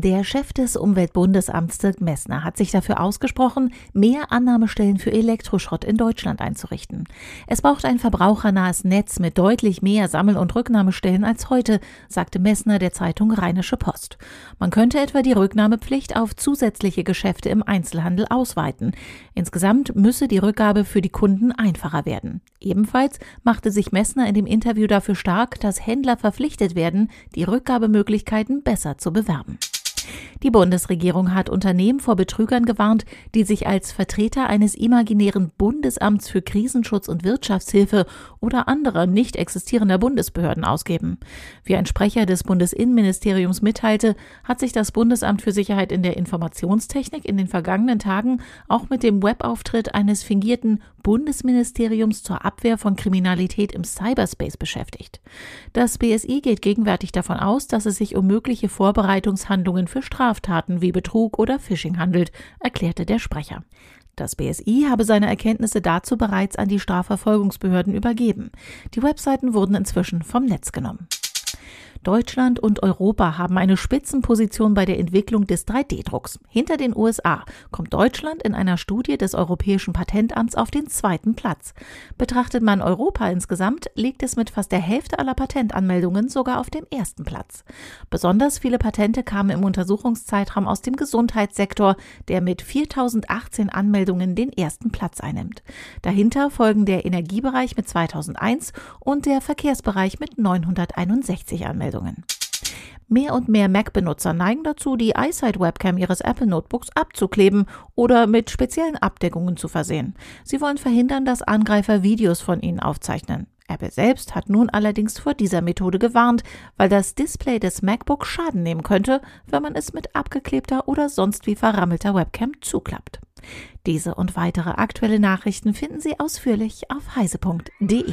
Der Chef des Umweltbundesamts Dirk Messner hat sich dafür ausgesprochen, mehr Annahmestellen für Elektroschrott in Deutschland einzurichten. Es braucht ein verbrauchernahes Netz mit deutlich mehr Sammel- und Rücknahmestellen als heute, sagte Messner der Zeitung Rheinische Post. Man könnte etwa die Rücknahmepflicht auf zusätzliche Geschäfte im Einzelhandel ausweiten. Insgesamt müsse die Rückgabe für die Kunden einfacher werden. Ebenfalls machte sich Messner in dem Interview dafür stark, dass Händler verpflichtet werden, die Rückgabemöglichkeiten besser zu bewerben. Die Bundesregierung hat Unternehmen vor Betrügern gewarnt, die sich als Vertreter eines imaginären Bundesamts für Krisenschutz und Wirtschaftshilfe oder anderer nicht existierender Bundesbehörden ausgeben. Wie ein Sprecher des Bundesinnenministeriums mitteilte, hat sich das Bundesamt für Sicherheit in der Informationstechnik in den vergangenen Tagen auch mit dem Webauftritt eines fingierten Bundesministeriums zur Abwehr von Kriminalität im Cyberspace beschäftigt. Das BSI geht gegenwärtig davon aus, dass es sich um mögliche Vorbereitungshandlungen für Straftaten wie Betrug oder Phishing handelt, erklärte der Sprecher. Das BSI habe seine Erkenntnisse dazu bereits an die Strafverfolgungsbehörden übergeben. Die Webseiten wurden inzwischen vom Netz genommen. Deutschland und Europa haben eine Spitzenposition bei der Entwicklung des 3D-Drucks. Hinter den USA kommt Deutschland in einer Studie des Europäischen Patentamts auf den zweiten Platz. Betrachtet man Europa insgesamt, liegt es mit fast der Hälfte aller Patentanmeldungen sogar auf dem ersten Platz. Besonders viele Patente kamen im Untersuchungszeitraum aus dem Gesundheitssektor, der mit 4018 Anmeldungen den ersten Platz einnimmt. Dahinter folgen der Energiebereich mit 2001 und der Verkehrsbereich mit 961 Anmeldungen. Meldungen. Mehr und mehr Mac-Benutzer neigen dazu, die iSight-Webcam ihres Apple-Notebooks abzukleben oder mit speziellen Abdeckungen zu versehen. Sie wollen verhindern, dass Angreifer Videos von ihnen aufzeichnen. Apple selbst hat nun allerdings vor dieser Methode gewarnt, weil das Display des MacBook Schaden nehmen könnte, wenn man es mit abgeklebter oder sonst wie verrammelter Webcam zuklappt. Diese und weitere aktuelle Nachrichten finden Sie ausführlich auf heise.de.